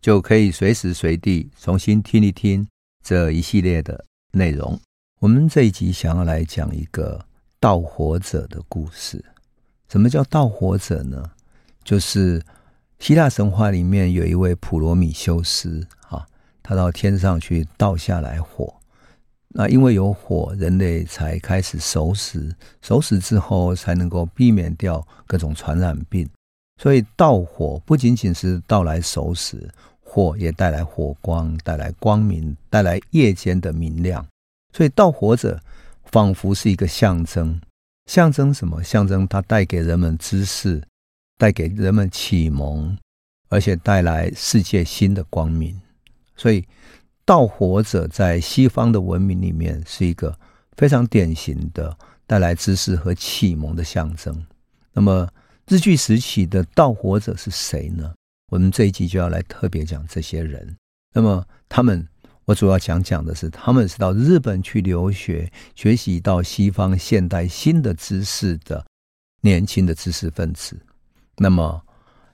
就可以随时随地重新听一听这一系列的内容。我们这一集想要来讲一个盗火者的故事。什么叫盗火者呢？就是希腊神话里面有一位普罗米修斯啊。他到天上去盗下来火，那因为有火，人类才开始熟食，熟食之后才能够避免掉各种传染病。所以盗火不仅仅是盗来熟食，火也带来火光，带来光明，带来夜间的明亮。所以盗火者仿佛是一个象征，象征什么？象征它带给人们知识，带给人们启蒙，而且带来世界新的光明。所以，盗火者在西方的文明里面是一个非常典型的带来知识和启蒙的象征。那么，日据时期的盗火者是谁呢？我们这一集就要来特别讲这些人。那么，他们我主要想讲的是，他们是到日本去留学，学习到西方现代新的知识的年轻的知识分子。那么，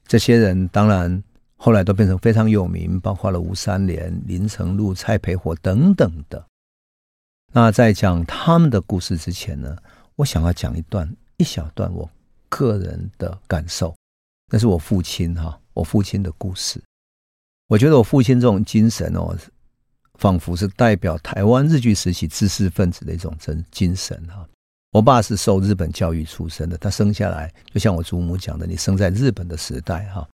这些人当然。后来都变成非常有名，包括了吴三连、林呈禄、蔡培火等等的。那在讲他们的故事之前呢，我想要讲一段一小段我个人的感受，那是我父亲哈，我父亲的故事。我觉得我父亲这种精神哦，仿佛是代表台湾日据时期知识分子的一种真精神哈。我爸是受日本教育出身的，他生下来就像我祖母讲的，你生在日本的时代哈。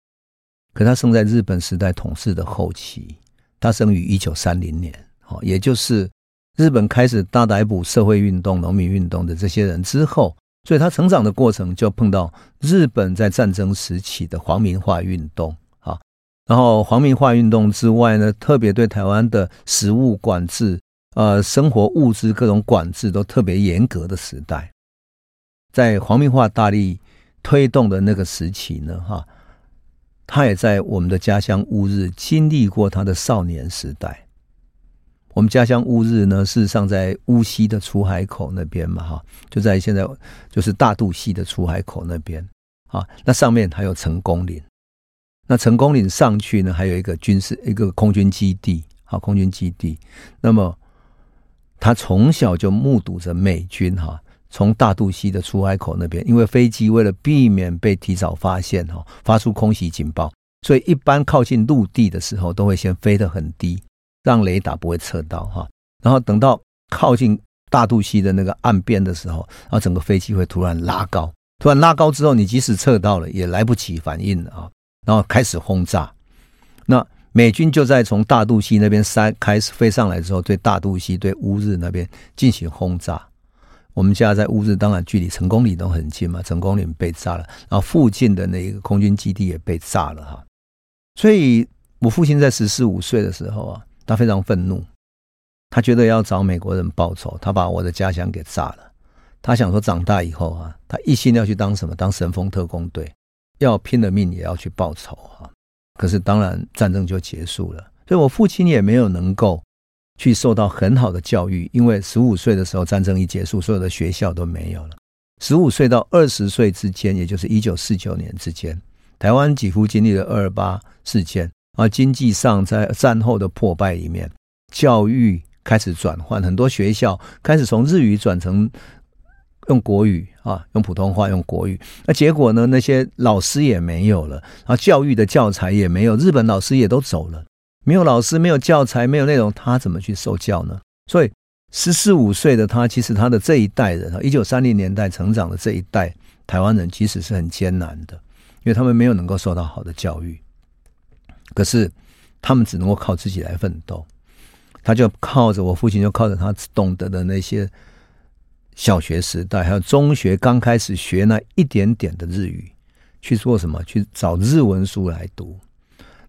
可他生在日本时代统治的后期，他生于一九三零年，哦也就是日本开始大逮捕社会运动、农民运动的这些人之后，所以他成长的过程就碰到日本在战争时期的皇民化运动啊，然后皇民化运动之外呢，特别对台湾的食物管制、呃生活物资各种管制都特别严格的时代，在皇民化大力推动的那个时期呢，哈。他也在我们的家乡乌日经历过他的少年时代。我们家乡乌日呢，事实上在乌溪的出海口那边嘛，哈，就在现在就是大肚溪的出海口那边啊。那上面还有成功岭，那成功岭上去呢，还有一个军事一个空军基地，好，空军基地。那么他从小就目睹着美军哈。从大肚溪的出海口那边，因为飞机为了避免被提早发现哈，发出空袭警报，所以一般靠近陆地的时候都会先飞得很低，让雷达不会测到哈。然后等到靠近大肚溪的那个岸边的时候，然后整个飞机会突然拉高，突然拉高之后，你即使测到了也来不及反应啊，然后开始轰炸。那美军就在从大肚溪那边开开始飞上来之后，对大肚溪对乌日那边进行轰炸。我们家在乌日，当然距离成功岭都很近嘛。成功岭被炸了，然后附近的那个空军基地也被炸了哈。所以我父亲在十四五岁的时候啊，他非常愤怒，他觉得要找美国人报仇，他把我的家乡给炸了。他想说长大以后啊，他一心要去当什么？当神风特工队，要拼了命也要去报仇哈。可是当然战争就结束了，所以我父亲也没有能够。去受到很好的教育，因为十五岁的时候战争一结束，所有的学校都没有了。十五岁到二十岁之间，也就是一九四九年之间，台湾几乎经历了二二八事件，而经济上在战后的破败里面，教育开始转换，很多学校开始从日语转成用国语啊，用普通话用国语。那结果呢？那些老师也没有了，啊教育的教材也没有，日本老师也都走了。没有老师，没有教材，没有内容，他怎么去受教呢？所以十四五岁的他，其实他的这一代人啊，一九三零年代成长的这一代台湾人，其实是很艰难的，因为他们没有能够受到好的教育。可是他们只能够靠自己来奋斗。他就靠着我父亲，就靠着他懂得的那些小学时代，还有中学刚开始学那一点点的日语，去做什么？去找日文书来读。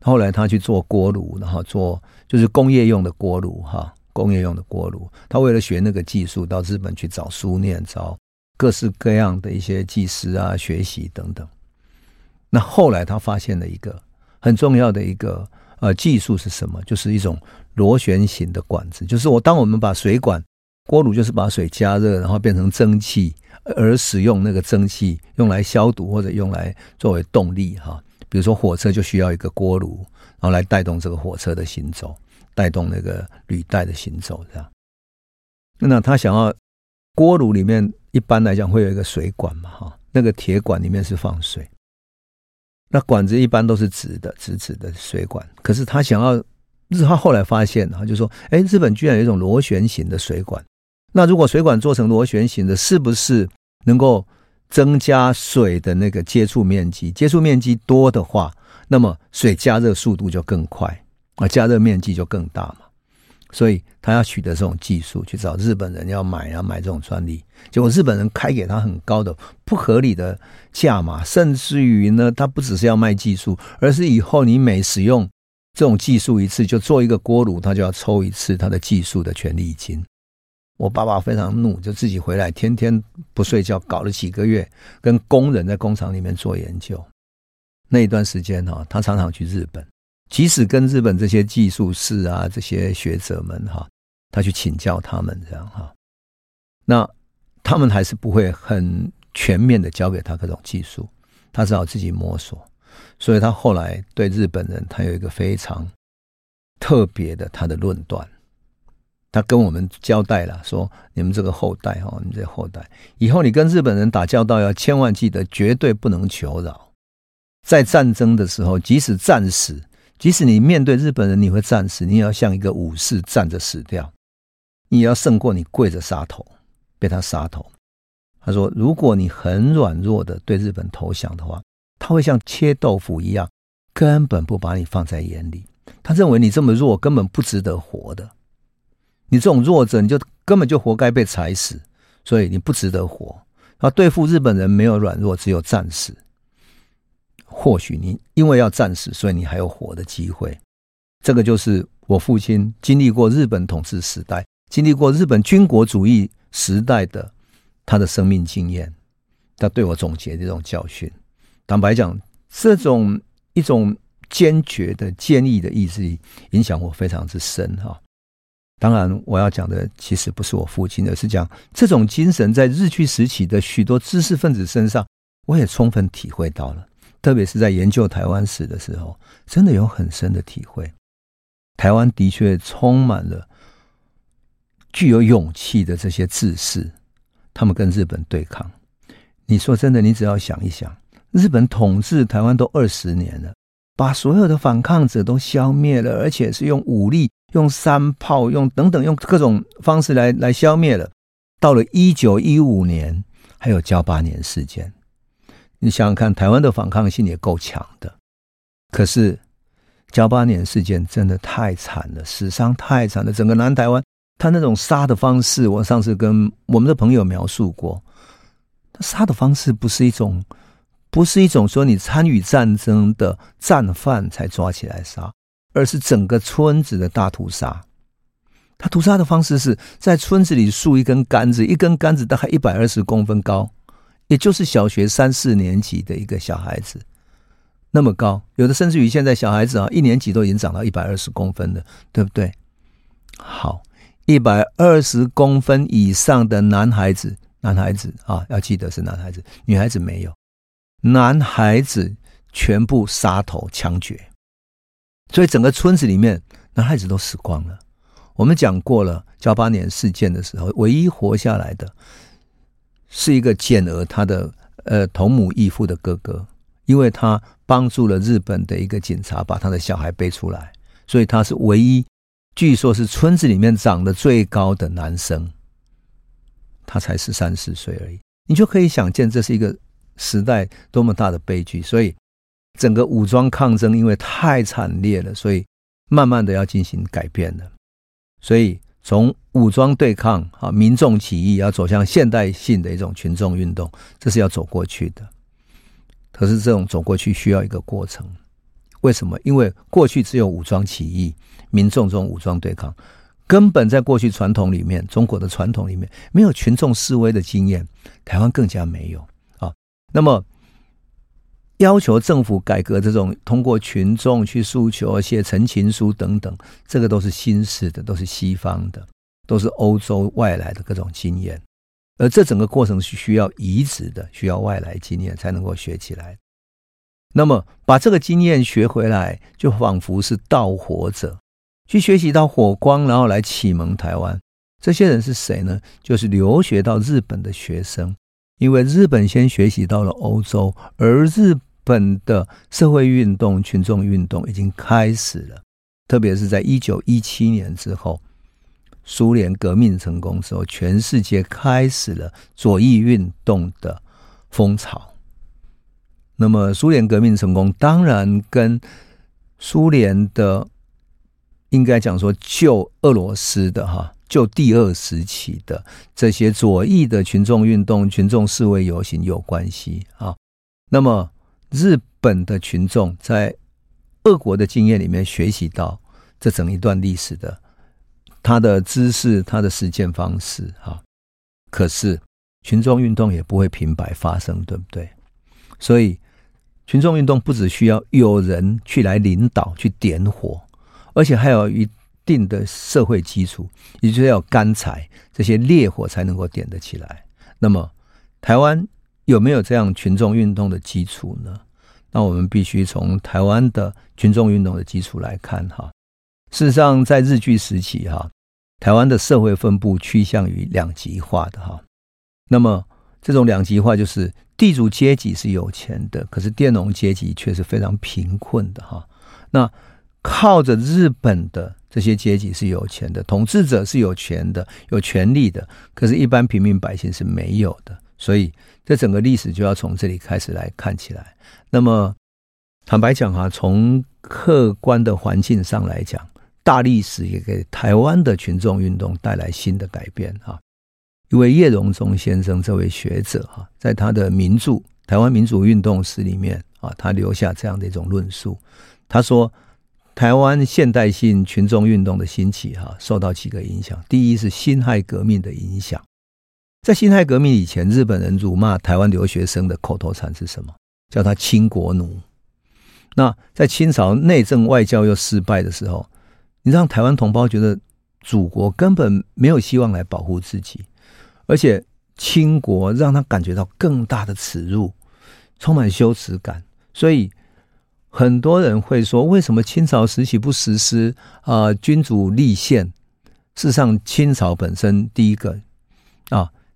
后来他去做锅炉，然后做就是工业用的锅炉哈，工业用的锅炉。他为了学那个技术，到日本去找书念，找各式各样的一些技师啊学习等等。那后来他发现了一个很重要的一个呃技术是什么？就是一种螺旋形的管子，就是我当我们把水管锅炉就是把水加热，然后变成蒸汽，而使用那个蒸汽用来消毒或者用来作为动力哈。比如说火车就需要一个锅炉，然后来带动这个火车的行走，带动那个履带的行走，这样。那他想要锅炉里面一般来讲会有一个水管嘛，哈，那个铁管里面是放水，那管子一般都是直的，直直的水管。可是他想要，日他后来发现哈，就说，哎，日本居然有一种螺旋形的水管，那如果水管做成螺旋形的，是不是能够？增加水的那个接触面积，接触面积多的话，那么水加热速度就更快啊，加热面积就更大嘛。所以他要取得这种技术，去找日本人要买啊，买这种专利。结果日本人开给他很高的不合理的价码，甚至于呢，他不只是要卖技术，而是以后你每使用这种技术一次，就做一个锅炉，他就要抽一次他的技术的权利金。我爸爸非常怒，就自己回来，天天不睡觉，搞了几个月，跟工人在工厂里面做研究。那一段时间哈，他常常去日本，即使跟日本这些技术士啊、这些学者们哈，他去请教他们这样哈，那他们还是不会很全面的教给他各种技术，他只好自己摸索。所以他后来对日本人，他有一个非常特别的他的论断。他跟我们交代了，说你们这个后代哈，你们这后代以后你跟日本人打交道，要千万记得，绝对不能求饶。在战争的时候，即使战死，即使你面对日本人你会战死，你也要像一个武士站着死掉，你也要胜过你跪着杀头，被他杀头。他说，如果你很软弱的对日本投降的话，他会像切豆腐一样，根本不把你放在眼里。他认为你这么弱，根本不值得活的。你这种弱者，你就根本就活该被踩死，所以你不值得活。要对付日本人，没有软弱，只有战死。或许你因为要战死，所以你还有活的机会。这个就是我父亲经历过日本统治时代，经历过日本军国主义时代的他的生命经验，他对我总结这种教训。坦白讲，这种一种坚决的、坚毅的意志力，影响我非常之深哈。当然，我要讲的其实不是我父亲，而是讲这种精神在日据时期的许多知识分子身上，我也充分体会到了。特别是在研究台湾史的时候，真的有很深的体会。台湾的确充满了具有勇气的这些志士，他们跟日本对抗。你说真的，你只要想一想，日本统治台湾都二十年了，把所有的反抗者都消灭了，而且是用武力。用山炮，用等等，用各种方式来来消灭了。到了一九一五年，还有交八年事件。你想想看，台湾的反抗性也够强的。可是噍吧哖事件真的太惨了，死伤太惨了。整个南台湾，他那种杀的方式，我上次跟我们的朋友描述过。他杀的方式不是一种，不是一种说你参与战争的战犯才抓起来杀。而是整个村子的大屠杀。他屠杀的方式是在村子里竖一根杆子，一根杆子大概一百二十公分高，也就是小学三四年级的一个小孩子那么高。有的甚至于现在小孩子啊，一年级都已经长到一百二十公分了，对不对？好，一百二十公分以上的男孩子，男孩子啊，要记得是男孩子，女孩子没有。男孩子全部杀头枪决。所以整个村子里面，男孩子都死光了。我们讲过了，九八年事件的时候，唯一活下来的是一个简儿，他的呃同母异父的哥哥，因为他帮助了日本的一个警察把他的小孩背出来，所以他是唯一，据说是村子里面长得最高的男生，他才十三四岁而已。你就可以想见，这是一个时代多么大的悲剧。所以。整个武装抗争因为太惨烈了，所以慢慢的要进行改变了。所以从武装对抗啊，民众起义要走向现代性的一种群众运动，这是要走过去的。可是这种走过去需要一个过程。为什么？因为过去只有武装起义，民众这种武装对抗，根本在过去传统里面，中国的传统里面没有群众示威的经验，台湾更加没有啊。那么，要求政府改革这种通过群众去诉求、写陈情书等等，这个都是新式的，都是西方的，都是欧洲外来的各种经验。而这整个过程是需要移植的，需要外来经验才能够学起来。那么把这个经验学回来，就仿佛是盗火者去学习到火光，然后来启蒙台湾。这些人是谁呢？就是留学到日本的学生，因为日本先学习到了欧洲，而日本的社会运动、群众运动已经开始了，特别是在一九一七年之后。苏联革命成功之后，全世界开始了左翼运动的风潮。那么，苏联革命成功，当然跟苏联的应该讲说旧俄罗斯的哈旧第二时期的这些左翼的群众运动、群众示威游行有关系啊。那么，日本的群众在俄国的经验里面学习到这整一段历史的。他的知识，他的实践方式，哈，可是群众运动也不会平白发生，对不对？所以，群众运动不只需要有人去来领导、去点火，而且还有一定的社会基础，也就是要干柴，这些烈火才能够点得起来。那么，台湾有没有这样群众运动的基础呢？那我们必须从台湾的群众运动的基础来看，哈。事实上，在日据时期，哈，台湾的社会分布趋向于两极化的哈。那么，这种两极化就是地主阶级是有钱的，可是佃农阶级却是非常贫困的哈。那靠着日本的这些阶级是有钱的，统治者是有钱的、有权力的，可是，一般平民百姓是没有的。所以，这整个历史就要从这里开始来看起来。那么，坦白讲哈，从客观的环境上来讲。大历史也给台湾的群众运动带来新的改变啊！一位叶荣钟先生这位学者哈，在他的名著《台湾民主运动史》里面啊，他留下这样的一种论述。他说，台湾现代性群众运动的兴起哈，受到几个影响。第一是辛亥革命的影响，在辛亥革命以前，日本人辱骂台湾留学生的口头禅是什么？叫他清国奴。那在清朝内政外交又失败的时候，你让台湾同胞觉得祖国根本没有希望来保护自己，而且清国让他感觉到更大的耻辱，充满羞耻感。所以很多人会说，为什么清朝时期不实施啊、呃、君主立宪？事实上，清朝本身第一个，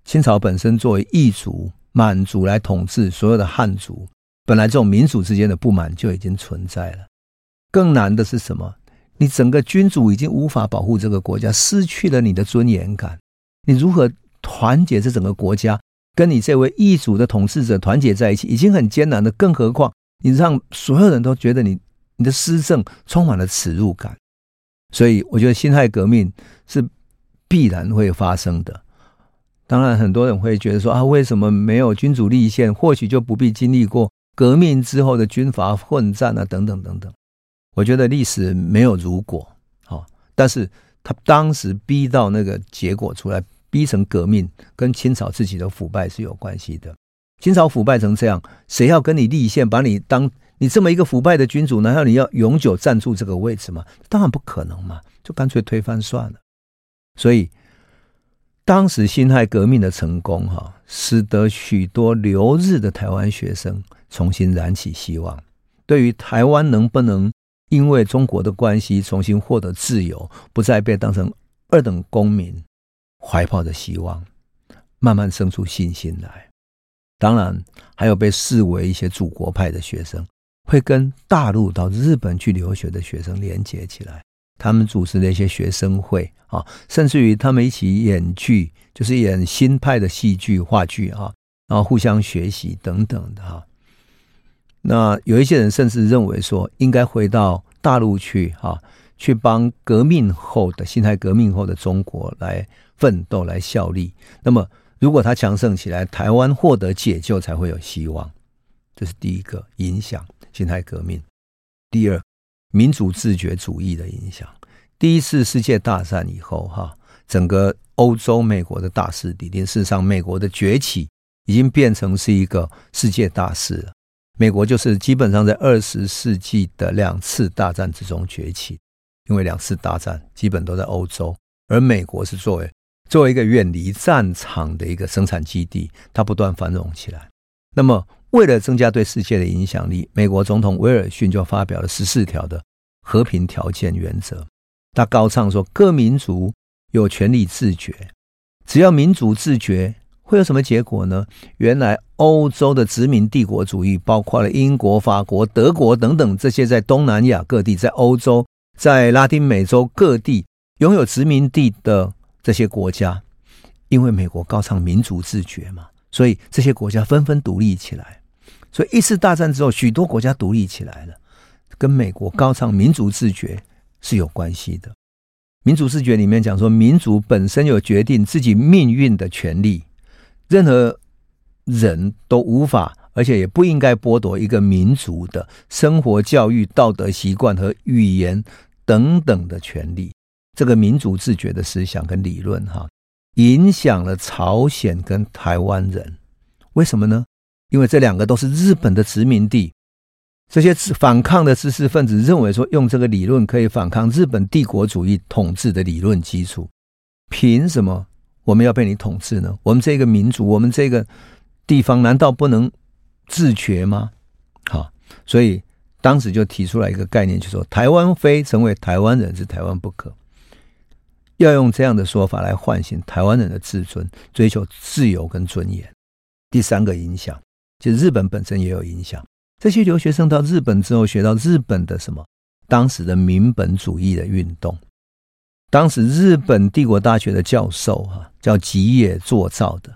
清朝本身作为异族满族来统治所有的汉族，本来这种民族之间的不满就已经存在了。更难的是什么？你整个君主已经无法保护这个国家，失去了你的尊严感。你如何团结这整个国家，跟你这位异族的统治者团结在一起，已经很艰难的。更何况你让所有人都觉得你你的施政充满了耻辱感。所以，我觉得辛亥革命是必然会发生的。当然，很多人会觉得说啊，为什么没有君主立宪？或许就不必经历过革命之后的军阀混战啊，等等等等。我觉得历史没有如果，好，但是他当时逼到那个结果出来，逼成革命，跟清朝自己的腐败是有关系的。清朝腐败成这样，谁要跟你立宪，把你当你这么一个腐败的君主，难道你要永久站住这个位置吗？当然不可能嘛，就干脆推翻算了。所以，当时辛亥革命的成功，哈，使得许多留日的台湾学生重新燃起希望，对于台湾能不能因为中国的关系，重新获得自由，不再被当成二等公民，怀抱着希望，慢慢生出信心来。当然，还有被视为一些祖国派的学生，会跟大陆到日本去留学的学生连结起来。他们组织了一些学生会啊，甚至于他们一起演剧，就是演新派的戏剧、话剧啊，然后互相学习等等的哈。那有一些人甚至认为说，应该回到大陆去，哈，去帮革命后的辛亥革命后的中国来奋斗、来效力。那么，如果他强盛起来，台湾获得解救才会有希望。这是第一个影响辛亥革命。第二，民族自觉主义的影响。第一次世界大战以后，哈，整个欧洲、美国的大势已经事实上，美国的崛起已经变成是一个世界大势了。美国就是基本上在二十世纪的两次大战之中崛起，因为两次大战基本都在欧洲，而美国是作为作为一个远离战场的一个生产基地，它不断繁荣起来。那么，为了增加对世界的影响力，美国总统威尔逊就发表了十四条的和平条件原则。他高唱说：“各民族有权利自觉，只要民族自觉，会有什么结果呢？原来欧洲的殖民帝国主义，包括了英国、法国、德国等等这些在东南亚各地、在欧洲、在拉丁美洲各地拥有殖民地的这些国家，因为美国高唱民族自觉嘛，所以这些国家纷纷独立起来。所以一次大战之后，许多国家独立起来了，跟美国高唱民族自决。”是有关系的。民主自决里面讲说，民族本身有决定自己命运的权利，任何人都无法，而且也不应该剥夺一个民族的生活、教育、道德习惯和语言等等的权利。这个民主自决的思想跟理论，哈，影响了朝鲜跟台湾人。为什么呢？因为这两个都是日本的殖民地。这些反抗的知识分子认为说，用这个理论可以反抗日本帝国主义统治的理论基础。凭什么我们要被你统治呢？我们这个民族，我们这个地方，难道不能自决吗？好，所以当时就提出来一个概念，就说台湾非成为台湾人是台湾不可。要用这样的说法来唤醒台湾人的自尊，追求自由跟尊严。第三个影响，就日本本身也有影响。这些留学生到日本之后，学到日本的什么？当时的民本主义的运动。当时日本帝国大学的教授哈，叫吉野作造的，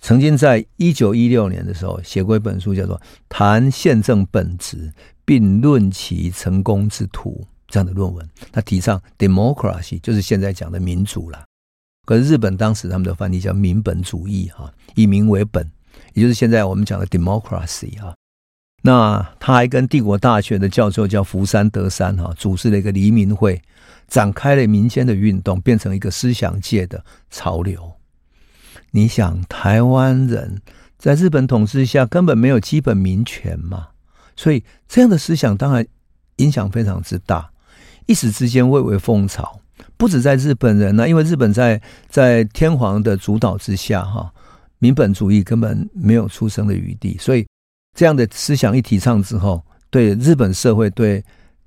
曾经在一九一六年的时候写过一本书，叫做《谈宪政本质并论其成功之途》这样的论文。他提倡 democracy，就是现在讲的民主啦。可是日本当时他们的翻译叫民本主义哈，以民为本，也就是现在我们讲的 democracy 哈。那他还跟帝国大学的教授叫福山德山哈，组织了一个黎明会，展开了民间的运动，变成一个思想界的潮流。你想，台湾人在日本统治下根本没有基本民权嘛，所以这样的思想当然影响非常之大，一时之间蔚为风潮。不止在日本人呢，因为日本在在天皇的主导之下哈，民本主义根本没有出生的余地，所以。这样的思想一提倡之后，对日本社会、对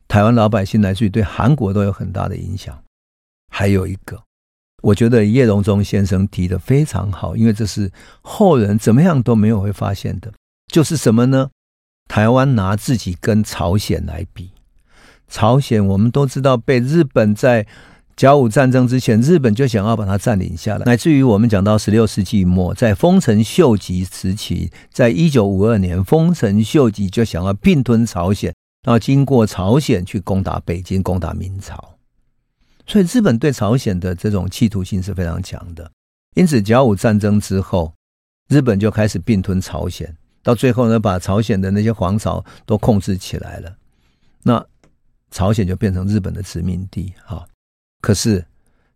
台湾老百姓，乃至于对韩国都有很大的影响。还有一个，我觉得叶荣中先生提的非常好，因为这是后人怎么样都没有会发现的，就是什么呢？台湾拿自己跟朝鲜来比，朝鲜我们都知道被日本在。甲午战争之前，日本就想要把它占领下来，乃至于我们讲到十六世纪末，在丰臣秀吉时期，在一九五二年，丰臣秀吉就想要并吞朝鲜，然后经过朝鲜去攻打北京，攻打明朝。所以日本对朝鲜的这种企图性是非常强的。因此，甲午战争之后，日本就开始并吞朝鲜，到最后呢，把朝鲜的那些皇朝都控制起来了。那朝鲜就变成日本的殖民地，哈。可是，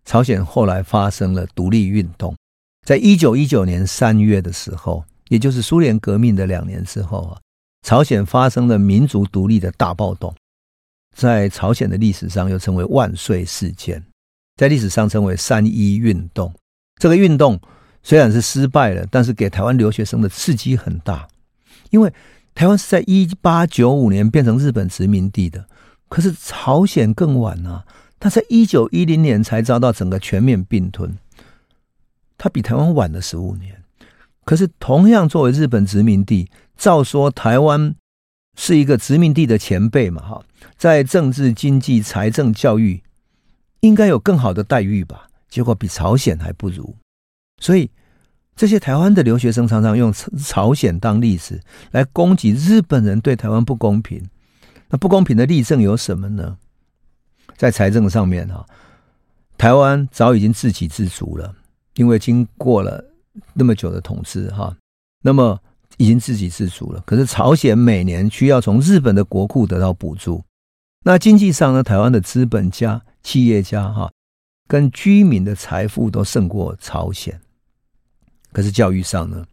朝鲜后来发生了独立运动，在一九一九年三月的时候，也就是苏联革命的两年之后啊，朝鲜发生了民族独立的大暴动，在朝鲜的历史上又称为万岁事件，在历史上称为三一运动。这个运动虽然是失败了，但是给台湾留学生的刺激很大，因为台湾是在一八九五年变成日本殖民地的，可是朝鲜更晚啊。他在一九一零年才遭到整个全面并吞，他比台湾晚了十五年。可是同样作为日本殖民地，照说台湾是一个殖民地的前辈嘛，哈，在政治、经济、财政、教育应该有更好的待遇吧？结果比朝鲜还不如。所以这些台湾的留学生常常用朝鲜当例子来攻击日本人对台湾不公平。那不公平的例证有什么呢？在财政上面哈，台湾早已经自给自足了，因为经过了那么久的统治哈，那么已经自给自足了。可是朝鲜每年需要从日本的国库得到补助。那经济上呢，台湾的资本家、企业家哈，跟居民的财富都胜过朝鲜。可是教育上呢，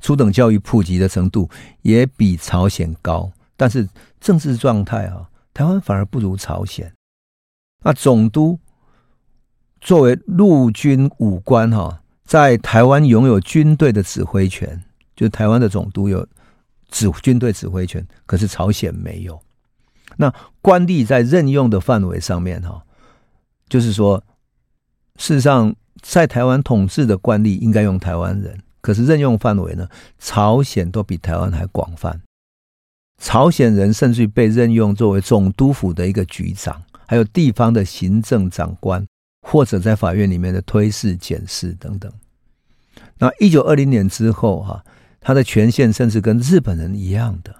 初等教育普及的程度也比朝鲜高，但是政治状态啊，台湾反而不如朝鲜。那总督作为陆军武官哈，在台湾拥有军队的指挥权，就台湾的总督有指军队指挥权，可是朝鲜没有。那官吏在任用的范围上面哈，就是说，事实上在台湾统治的官吏应该用台湾人，可是任用范围呢，朝鲜都比台湾还广泛。朝鲜人甚至被任用作为总督府的一个局长，还有地方的行政长官，或者在法院里面的推事、检事等等。那一九二零年之后哈，他的权限甚至跟日本人一样的。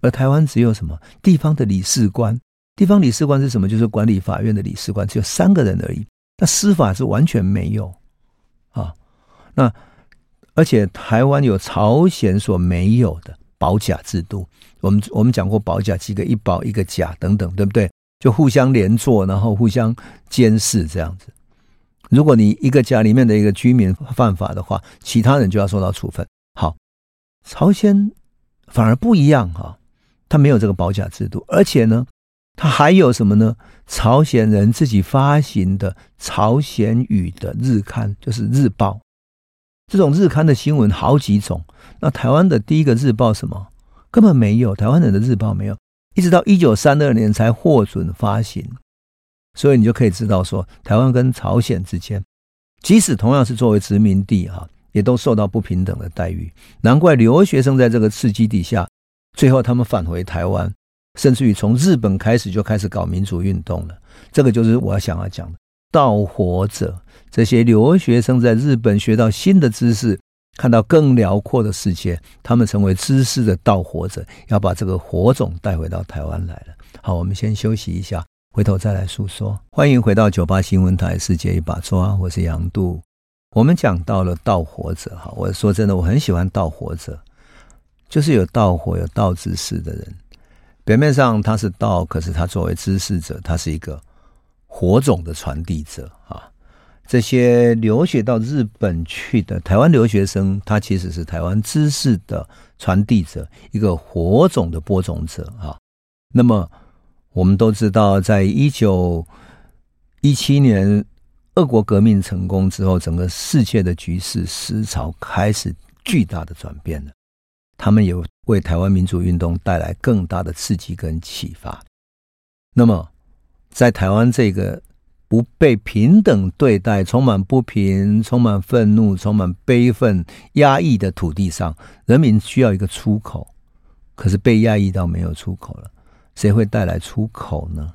而台湾只有什么地方的理事官？地方理事官是什么？就是管理法院的理事官，只有三个人而已。那司法是完全没有啊。那而且台湾有朝鲜所没有的保甲制度。我们我们讲过保甲几个一保一个甲等等，对不对？就互相连坐，然后互相监视这样子。如果你一个家里面的一个居民犯法的话，其他人就要受到处分。好，朝鲜反而不一样哈。他没有这个保甲制度，而且呢，他还有什么呢？朝鲜人自己发行的朝鲜语的日刊，就是日报。这种日刊的新闻好几种。那台湾的第一个日报什么？根本没有，台湾人的日报没有，一直到一九三二年才获准发行。所以你就可以知道说，台湾跟朝鲜之间，即使同样是作为殖民地哈，也都受到不平等的待遇。难怪留学生在这个刺激底下。最后，他们返回台湾，甚至于从日本开始就开始搞民主运动了。这个就是我想要讲的盗火者。这些留学生在日本学到新的知识，看到更辽阔的世界，他们成为知识的盗火者，要把这个火种带回到台湾来了。好，我们先休息一下，回头再来诉说。欢迎回到九八新闻台《世界一把抓》，我是杨度。我们讲到了盗火者，哈，我说真的，我很喜欢盗火者。就是有盗火、有盗知识的人，表面上他是道，可是他作为知识者，他是一个火种的传递者啊。这些留学到日本去的台湾留学生，他其实是台湾知识的传递者，一个火种的播种者啊。那么我们都知道，在一九一七年俄国革命成功之后，整个世界的局势思潮开始巨大的转变了。他们也为台湾民主运动带来更大的刺激跟启发。那么，在台湾这个不被平等对待、充满不平、充满愤怒、充满悲愤、压抑的土地上，人民需要一个出口，可是被压抑到没有出口了。谁会带来出口呢？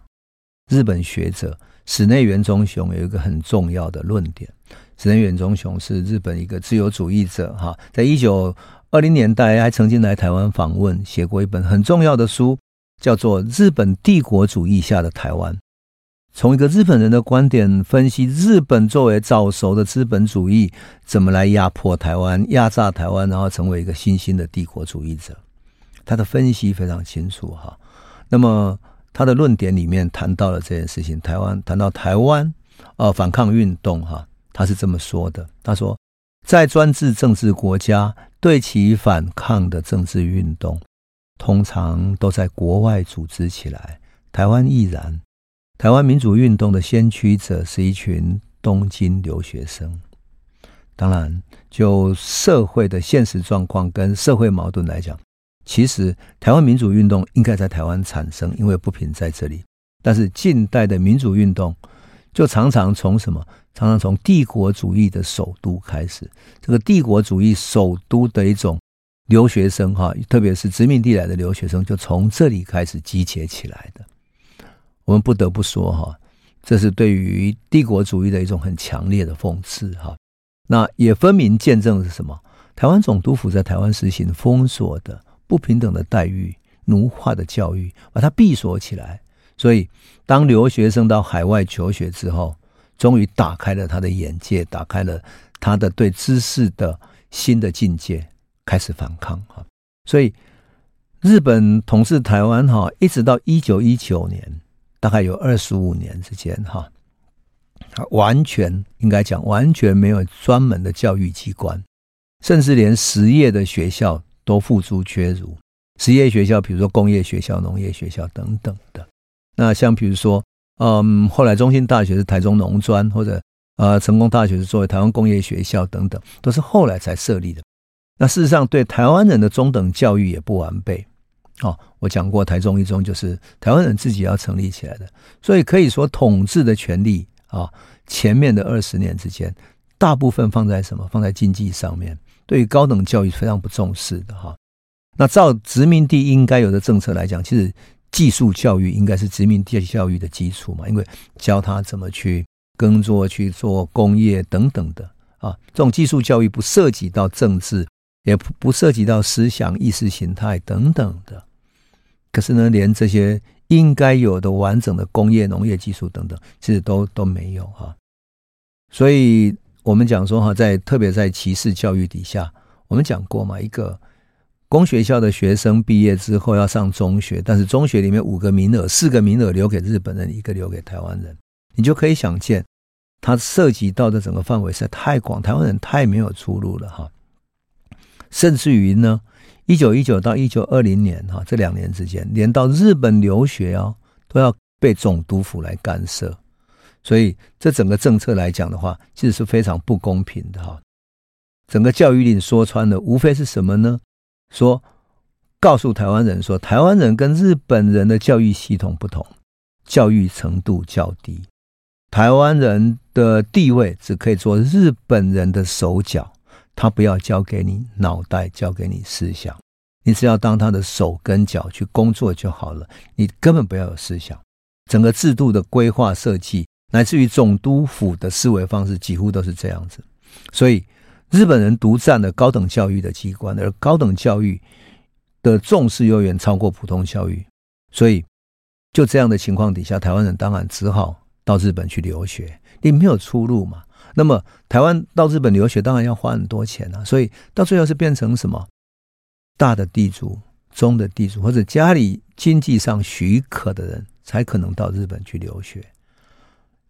日本学者室内元忠雄有一个很重要的论点。室内元忠雄是日本一个自由主义者，哈，在一九二零年代还曾经来台湾访问，写过一本很重要的书，叫做《日本帝国主义下的台湾》。从一个日本人的观点分析，日本作为早熟的资本主义，怎么来压迫台湾、压榨台湾，然后成为一个新兴的帝国主义者。他的分析非常清楚，哈。那么他的论点里面谈到了这件事情，台湾谈到台湾，呃，反抗运动，哈，他是这么说的，他说。在专制政治国家，对其反抗的政治运动，通常都在国外组织起来。台湾亦然。台湾民主运动的先驱者是一群东京留学生。当然，就社会的现实状况跟社会矛盾来讲，其实台湾民主运动应该在台湾产生，因为不平在这里。但是近代的民主运动，就常常从什么？常常从帝国主义的首都开始，这个帝国主义首都的一种留学生哈，特别是殖民地来的留学生，就从这里开始集结起来的。我们不得不说哈，这是对于帝国主义的一种很强烈的讽刺哈。那也分明见证是什么？台湾总督府在台湾实行封锁的不平等的待遇、奴化的教育，把它闭锁起来。所以，当留学生到海外求学之后，终于打开了他的眼界，打开了他的对知识的新的境界。开始反抗哈。所以日本统治台湾哈，一直到一九一九年，大概有二十五年之间哈，完全应该讲完全没有专门的教育机关，甚至连实业的学校都付诸阙如。实业学校，比如说工业学校、农业学校等等的。那像比如说，嗯，后来中心大学是台中农专，或者呃成功大学是作为台湾工业学校等等，都是后来才设立的。那事实上，对台湾人的中等教育也不完备。哦，我讲过，台中一中就是台湾人自己要成立起来的，所以可以说统治的权力啊，前面的二十年之间，大部分放在什么？放在经济上面，对于高等教育非常不重视的哈。那照殖民地应该有的政策来讲，其实技术教育应该是殖民地教育的基础嘛，因为教他怎么去耕作、去做工业等等的啊，这种技术教育不涉及到政治。也不不涉及到思想、意识形态等等的，可是呢，连这些应该有的完整的工业、农业技术等等，其实都都没有哈。所以我们讲说哈，在特别在歧视教育底下，我们讲过嘛，一个公学校的学生毕业之后要上中学，但是中学里面五个名额，四个名额留给日本人，一个留给台湾人，你就可以想见，它涉及到的整个范围实在太广，台湾人太没有出路了哈。甚至于呢，一九一九到一九二零年哈，这两年之间，连到日本留学啊，都要被总督府来干涉，所以这整个政策来讲的话，其实是非常不公平的哈。整个教育令说穿了，无非是什么呢？说告诉台湾人说，台湾人跟日本人的教育系统不同，教育程度较低，台湾人的地位只可以做日本人的手脚。他不要教给你脑袋，教给你思想，你只要当他的手跟脚去工作就好了。你根本不要有思想。整个制度的规划设计，乃至于总督府的思维方式，几乎都是这样子。所以日本人独占了高等教育的机关，而高等教育的重视又远超过普通教育。所以就这样的情况底下，台湾人当然只好到日本去留学，你没有出路嘛。那么，台湾到日本留学当然要花很多钱啊，所以到最后是变成什么？大的地主、中的地主或者家里经济上许可的人才可能到日本去留学。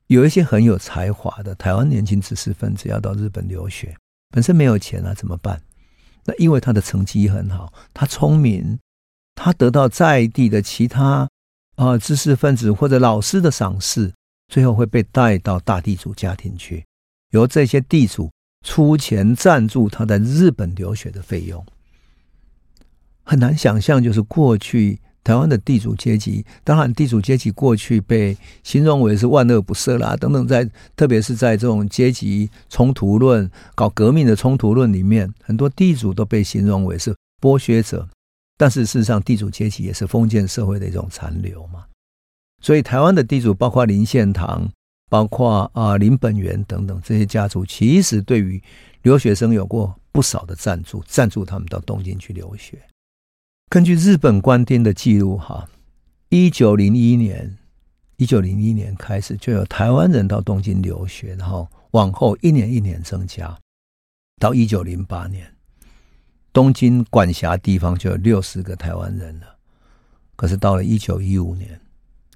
有一些很有才华的台湾年轻知识分子要到日本留学，本身没有钱啊，怎么办？那因为他的成绩很好，他聪明，他得到在地的其他啊、知识分子或者老师的赏识，最后会被带到大地主家庭去。由这些地主出钱赞助他在日本留学的费用，很难想象，就是过去台湾的地主阶级，当然地主阶级过去被形容为是万恶不赦啦，等等在，特别是在这种阶级冲突论、搞革命的冲突论里面，很多地主都被形容为是剥削者，但是事实上，地主阶级也是封建社会的一种残留嘛。所以，台湾的地主包括林献堂。包括啊林本源等等这些家族，其实对于留学生有过不少的赞助，赞助他们到东京去留学。根据日本官厅的记录，哈，一九零一年，一九零一年开始就有台湾人到东京留学，然后往后一年一年增加，到一九零八年，东京管辖地方就有六十个台湾人了。可是到了一九一五年，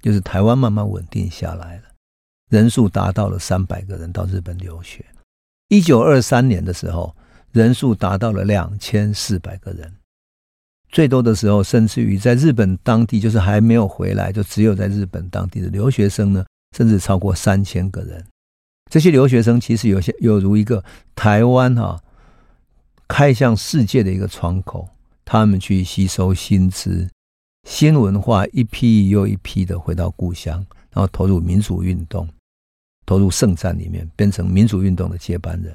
就是台湾慢慢稳定下来了。人数达到了三百个人到日本留学。一九二三年的时候，人数达到了两千四百个人。最多的时候，甚至于在日本当地，就是还没有回来，就只有在日本当地的留学生呢，甚至超过三千个人。这些留学生其实有些有如一个台湾哈开向世界的一个窗口，他们去吸收新知、新文化，一批又一批的回到故乡，然后投入民主运动。投入圣战里面，变成民主运动的接班人，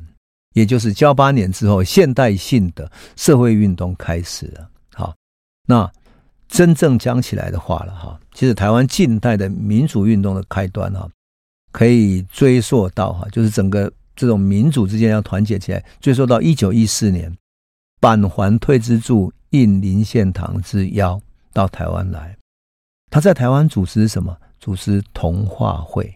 也就是交八年之后，现代性的社会运动开始了。好，那真正讲起来的话了哈，其实台湾近代的民主运动的开端哈，可以追溯到哈，就是整个这种民主之间要团结起来，追溯到一九一四年，板垣退之助应林献堂之邀到台湾来，他在台湾主持什么？主持同化会。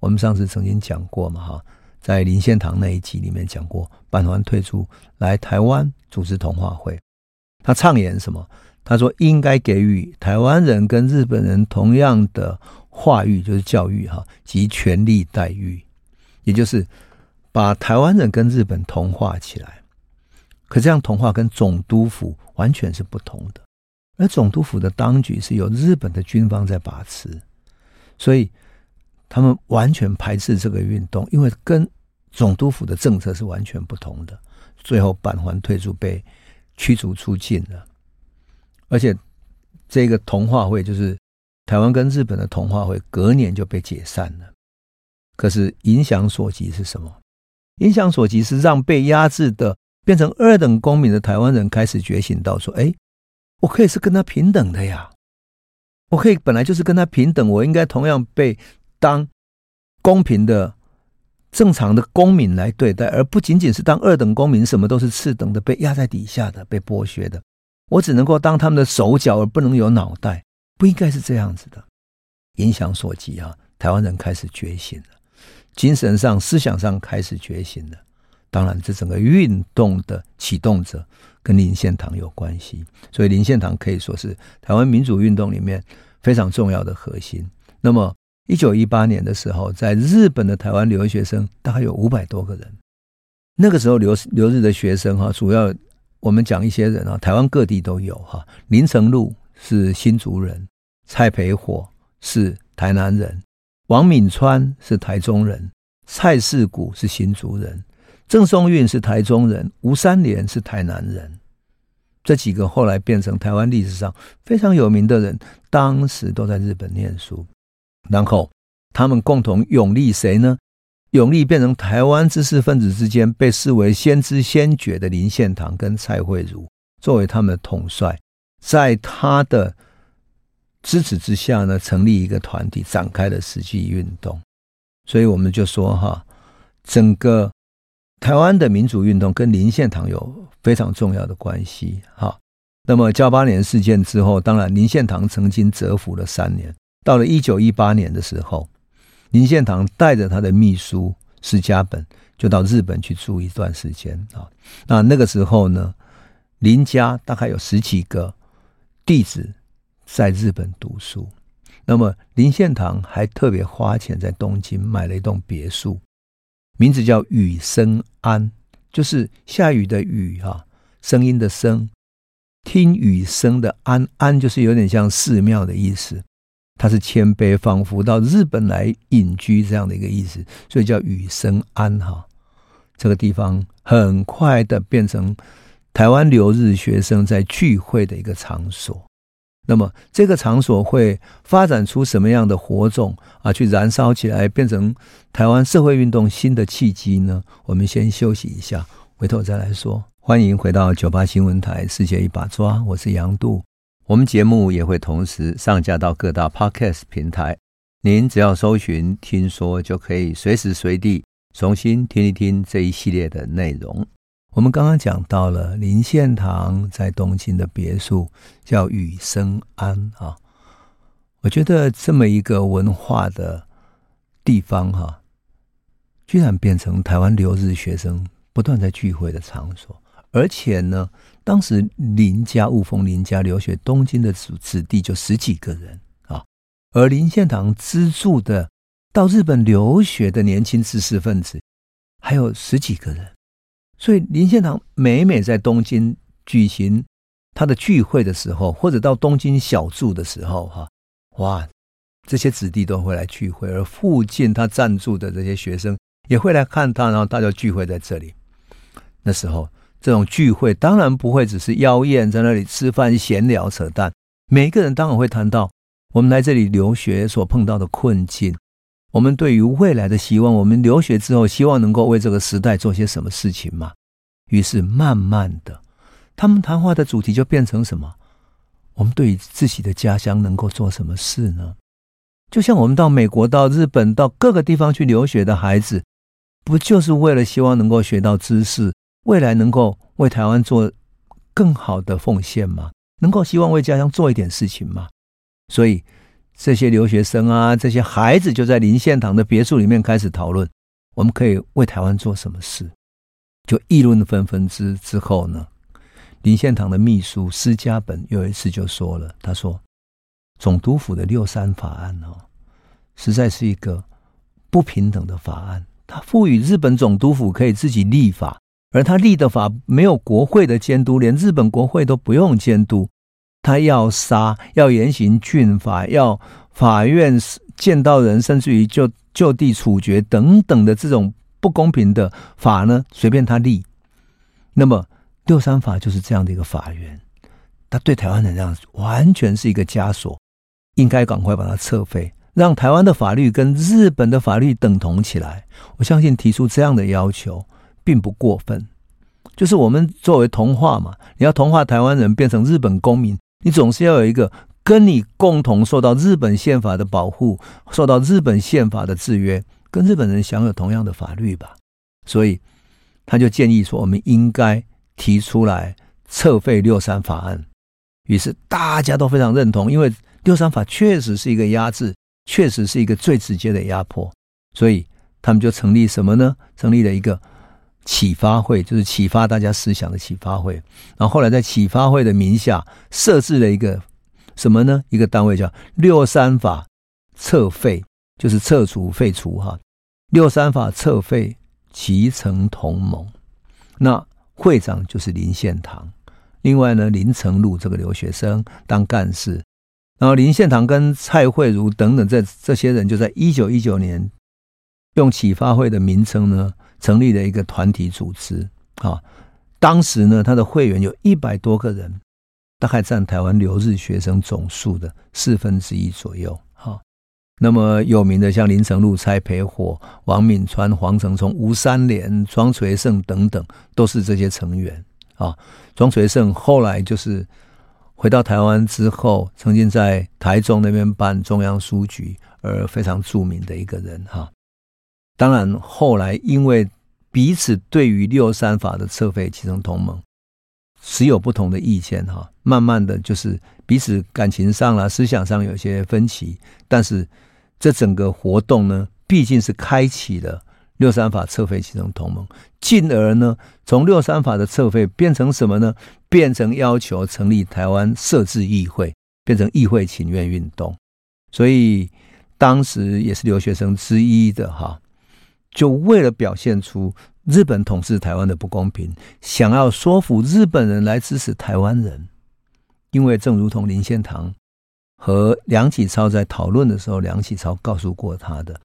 我们上次曾经讲过嘛，哈，在林献堂那一集里面讲过，板垣退出来台湾组织同化会，他倡言什么？他说应该给予台湾人跟日本人同样的话语，就是教育哈及权利待遇，也就是把台湾人跟日本同化起来。可这样同化跟总督府完全是不同的，而总督府的当局是由日本的军方在把持，所以。他们完全排斥这个运动，因为跟总督府的政策是完全不同的。最后，板垣退出被驱逐出境了，而且这个同化会就是台湾跟日本的同化会，隔年就被解散了。可是影响所及是什么？影响所及是让被压制的变成二等公民的台湾人开始觉醒到说：“哎，我可以是跟他平等的呀，我可以本来就是跟他平等，我应该同样被。”当公平的、正常的公民来对待，而不仅仅是当二等公民，什么都是次等的，被压在底下的、被剥削的。我只能够当他们的手脚，而不能有脑袋，不应该是这样子的。影响所及啊，台湾人开始觉醒了，精神上、思想上开始觉醒了。当然，这整个运动的启动者跟林献堂有关系，所以林献堂可以说是台湾民主运动里面非常重要的核心。那么。一九一八年的时候，在日本的台湾留学生大概有五百多个人。那个时候留留日的学生哈，主要我们讲一些人啊，台湾各地都有哈。林成禄是新竹人，蔡培火是台南人，王敏川是台中人，蔡世古是新竹人，郑松韵是台中人，吴三连是台南人。这几个后来变成台湾历史上非常有名的人，当时都在日本念书。然后，他们共同拥立谁呢？拥立变成台湾知识分子之间被视为先知先觉的林献堂跟蔡惠如作为他们的统帅，在他的支持之下呢，成立一个团体，展开了实际运动。所以我们就说哈，整个台湾的民主运动跟林献堂有非常重要的关系。哈，那么噍吧哖事件之后，当然林献堂曾经蛰伏了三年。到了一九一八年的时候，林献堂带着他的秘书石家本就到日本去住一段时间啊。那那个时候呢，林家大概有十几个弟子在日本读书。那么林献堂还特别花钱在东京买了一栋别墅，名字叫雨声庵，就是下雨的雨哈，声音的声，听雨声的庵，庵就是有点像寺庙的意思。他是谦卑，仿佛到日本来隐居这样的一个意思，所以叫雨声庵哈。这个地方很快的变成台湾留日学生在聚会的一个场所。那么这个场所会发展出什么样的火种啊？去燃烧起来，变成台湾社会运动新的契机呢？我们先休息一下，回头再来说。欢迎回到九八新闻台《世界一把抓》，我是杨度。我们节目也会同时上架到各大 Podcast 平台，您只要搜寻“听说”，就可以随时随地重新听一听这一系列的内容。我们刚刚讲到了林献堂在东京的别墅叫雨声庵啊，我觉得这么一个文化的地方哈，居然变成台湾留日学生不断在聚会的场所。而且呢，当时林家雾峰林家留学东京的子子弟就十几个人啊，而林献堂资助的到日本留学的年轻知识分子还有十几个人，所以林献堂每每在东京举行他的聚会的时候，或者到东京小住的时候，哈，哇，这些子弟都会来聚会，而附近他赞助的这些学生也会来看他，然后大家聚会在这里，那时候。这种聚会当然不会只是妖艳，在那里吃饭闲聊扯淡。每一个人当然会谈到我们来这里留学所碰到的困境，我们对于未来的希望，我们留学之后希望能够为这个时代做些什么事情嘛。于是慢慢的，他们谈话的主题就变成什么？我们对于自己的家乡能够做什么事呢？就像我们到美国、到日本、到各个地方去留学的孩子，不就是为了希望能够学到知识？未来能够为台湾做更好的奉献吗？能够希望为家乡做一点事情吗？所以这些留学生啊，这些孩子就在林献堂的别墅里面开始讨论：我们可以为台湾做什么事？就议论纷纷之之后呢，林献堂的秘书施家本有一次就说了，他说：“总督府的六三法案哦，实在是一个不平等的法案。他赋予日本总督府可以自己立法，而他立的法没有国会的监督，连日本国会都不用监督。他要杀，要严刑峻法，要法院见到人，甚至于就就地处决等等的这种不公平的法呢，随便他立。那么。”六三法就是这样的一个法源，他对台湾人这样完全是一个枷锁，应该赶快把它撤废，让台湾的法律跟日本的法律等同起来。我相信提出这样的要求并不过分。就是我们作为同化嘛，你要同化台湾人变成日本公民，你总是要有一个跟你共同受到日本宪法的保护，受到日本宪法的制约，跟日本人享有同样的法律吧。所以他就建议说，我们应该。提出来撤废六三法案，于是大家都非常认同，因为六三法确实是一个压制，确实是一个最直接的压迫，所以他们就成立什么呢？成立了一个启发会，就是启发大家思想的启发会。然后后来在启发会的名下设置了一个什么呢？一个单位叫六三法撤废，就是撤除、废除哈。六三法撤废，期成同盟。那会长就是林献堂，另外呢，林呈禄这个留学生当干事，然后林献堂跟蔡慧如等等这这些人就在一九一九年用启发会的名称呢，成立了一个团体组织啊。当时呢，他的会员有一百多个人，大概占台湾留日学生总数的四分之一左右。那么有名的像林成禄、蔡培火、王敏川、黄承聪、吴三连、庄垂胜等等，都是这些成员啊。庄垂胜后来就是回到台湾之后，曾经在台中那边办中央书局，而非常著名的一个人哈。当然后来因为彼此对于六三法的撤废期成同盟，持有不同的意见哈，慢慢的就是彼此感情上啦、思想上有些分歧，但是。这整个活动呢，毕竟是开启了六三法撤废期成同盟，进而呢，从六三法的撤废变成什么呢？变成要求成立台湾设置议会，变成议会请愿运动。所以当时也是留学生之一的哈，就为了表现出日本统治台湾的不公平，想要说服日本人来支持台湾人，因为正如同林献堂。和梁启超在讨论的时候，梁启超告诉过他的：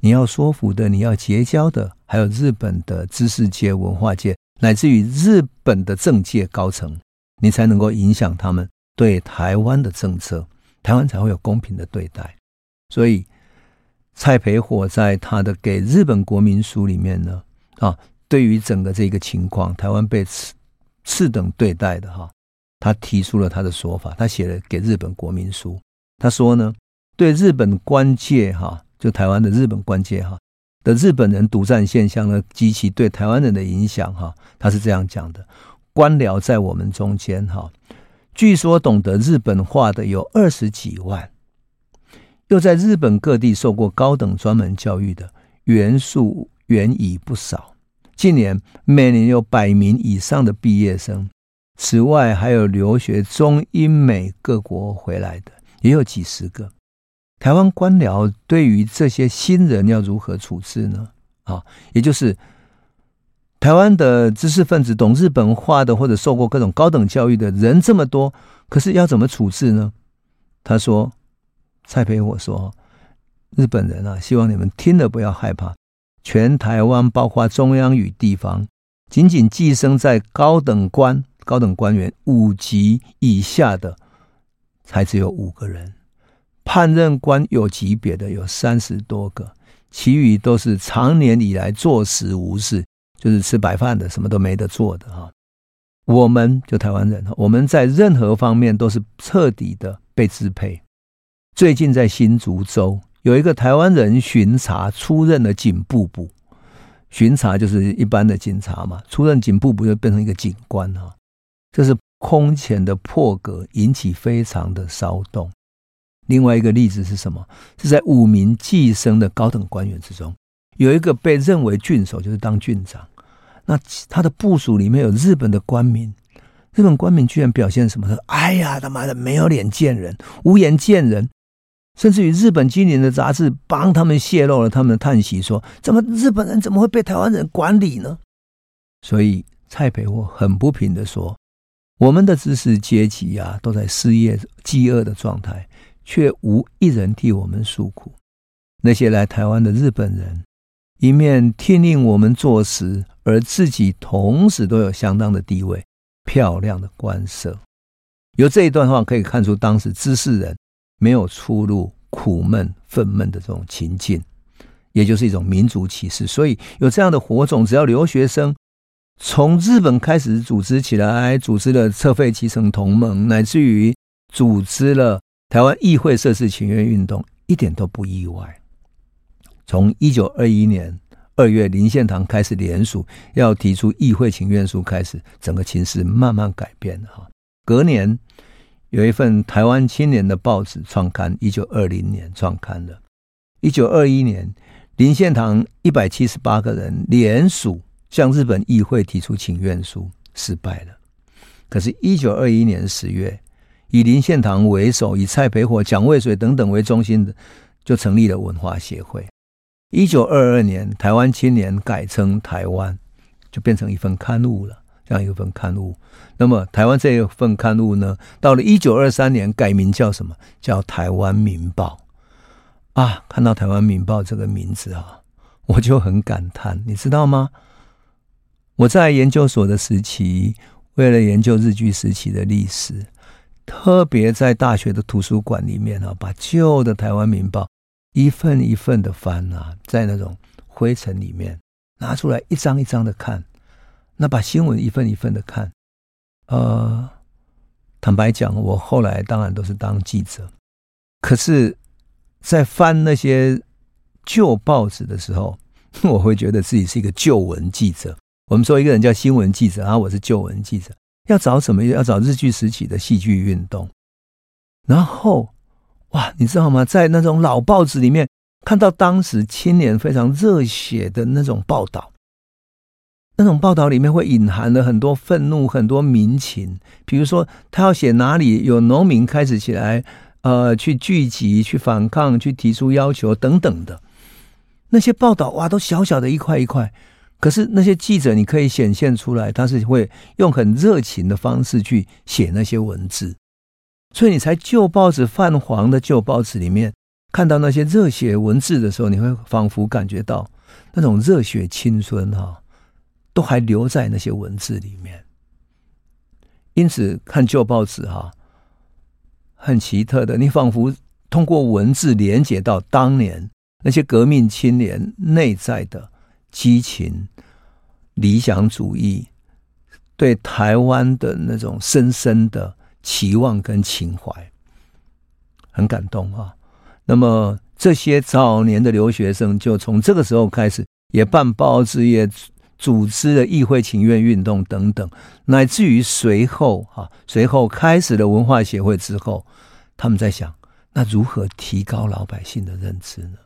你要说服的，你要结交的，还有日本的知识界、文化界，乃至于日本的政界高层，你才能够影响他们对台湾的政策，台湾才会有公平的对待。所以，蔡培火在他的《给日本国民书》里面呢，啊，对于整个这个情况，台湾被次次等对待的哈。他提出了他的说法，他写了给日本国民书。他说呢，对日本官界哈，就台湾的日本官界哈的日本人独占现象呢，及其对台湾人的影响哈，他是这样讲的：官僚在我们中间哈，据说懂得日本话的有二十几万，又在日本各地受过高等专门教育的元素远已不少。近年每年有百名以上的毕业生。此外，还有留学中英美各国回来的，也有几十个。台湾官僚对于这些新人要如何处置呢？啊，也就是台湾的知识分子，懂日本话的，或者受过各种高等教育的人这么多，可是要怎么处置呢？他说：“蔡培火说，日本人啊，希望你们听了不要害怕。全台湾，包括中央与地方，仅仅寄生在高等官。”高等官员五级以下的才只有五个人，判任官有级别的有三十多个，其余都是长年以来坐食无事，就是吃白饭的，什么都没得做的哈。我们就台湾人，我们在任何方面都是彻底的被支配。最近在新竹州有一个台湾人巡查出任了警部部，巡查就是一般的警察嘛，出任警部部就变成一个警官哈。这是空前的破格，引起非常的骚动。另外一个例子是什么？是在五名寄生的高等官员之中，有一个被认为郡守，就是当郡长。那他的部署里面有日本的官民，日本官民居然表现什么？说：“哎呀，他妈的，没有脸见人，无颜见人。”甚至于日本经典的杂志帮他们泄露了他们的叹息，说：“怎么日本人怎么会被台湾人管理呢？”所以蔡培火很不平的说：“我们的知识阶级啊，都在失业、饥饿的状态，却无一人替我们诉苦。那些来台湾的日本人，一面听令我们做事。”而自己同时都有相当的地位，漂亮的官舍。由这一段话可以看出，当时知识人没有出路、苦闷、愤懑的这种情境，也就是一种民族歧视。所以有这样的火种，只要留学生从日本开始组织起来，组织了撤废基层同盟，乃至于组织了台湾议会设置请愿运动，一点都不意外。从一九二一年。二月，林献堂开始联署，要提出议会请愿书，开始整个情势慢慢改变了哈。隔年，有一份台湾青年的报纸创刊，一九二零年创刊的。一九二一年，林献堂一百七十八个人联署向日本议会提出请愿书，失败了。可是，一九二一年十月，以林献堂为首，以蔡培火、蒋渭水等等为中心的，就成立了文化协会。一九二二年，台湾青年改称台湾，就变成一份刊物了。这样一份刊物，那么台湾这一份刊物呢，到了一九二三年改名叫什么？叫《台湾民报》啊！看到《台湾民报》这个名字啊，我就很感叹，你知道吗？我在研究所的时期，为了研究日据时期的历史，特别在大学的图书馆里面啊，把旧的《台湾民报》。一份一份的翻啊，在那种灰尘里面拿出来一张一张的看，那把新闻一份一份的看。呃，坦白讲，我后来当然都是当记者，可是，在翻那些旧报纸的时候，我会觉得自己是一个旧闻记者。我们说一个人叫新闻记者啊，我是旧闻记者，要找什么？要找日据时期的戏剧运动，然后。哇，你知道吗？在那种老报纸里面看到当时青年非常热血的那种报道，那种报道里面会隐含了很多愤怒、很多民情。比如说，他要写哪里有农民开始起来，呃，去聚集、去反抗、去提出要求等等的那些报道，哇，都小小的一块一块。可是那些记者，你可以显现出来，他是会用很热情的方式去写那些文字。所以你才旧报纸泛黄的旧报纸里面看到那些热血文字的时候，你会仿佛感觉到那种热血青春哈，都还留在那些文字里面。因此看旧报纸哈，很奇特的，你仿佛通过文字连接到当年那些革命青年内在的激情、理想主义，对台湾的那种深深的。期望跟情怀很感动啊！那么这些早年的留学生就从这个时候开始，也办报纸，也组织了议会请愿运动等等，乃至于随后啊，随后开始了文化协会之后，他们在想：那如何提高老百姓的认知呢？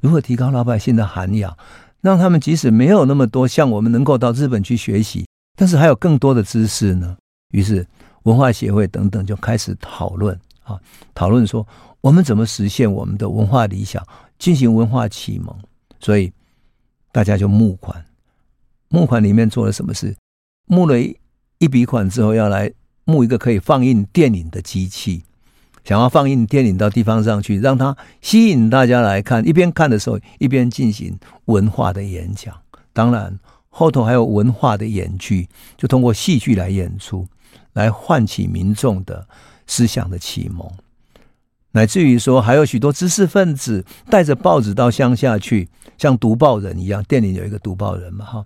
如何提高老百姓的涵养，让他们即使没有那么多像我们能够到日本去学习，但是还有更多的知识呢？于是。文化协会等等就开始讨论啊，讨论说我们怎么实现我们的文化理想，进行文化启蒙。所以大家就募款，募款里面做了什么事？募了一笔款之后，要来募一个可以放映电影的机器，想要放映电影到地方上去，让它吸引大家来看。一边看的时候，一边进行文化的演讲。当然后头还有文化的演剧，就通过戏剧来演出。来唤起民众的思想的启蒙，乃至于说还有许多知识分子带着报纸到乡下去，像读报人一样，店里有一个读报人嘛，哈，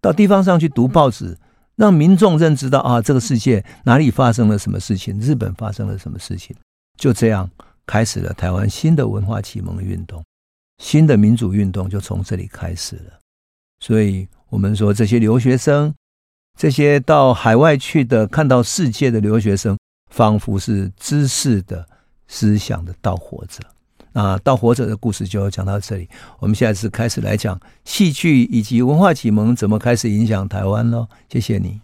到地方上去读报纸，让民众认知到啊，这个世界哪里发生了什么事情，日本发生了什么事情，就这样开始了台湾新的文化启蒙运动，新的民主运动就从这里开始了。所以，我们说这些留学生。这些到海外去的、看到世界的留学生，仿佛是知识的思想的导火者。啊，到活着》的故事就讲到这里。我们现在是开始来讲戏剧以及文化启蒙怎么开始影响台湾喽。谢谢你。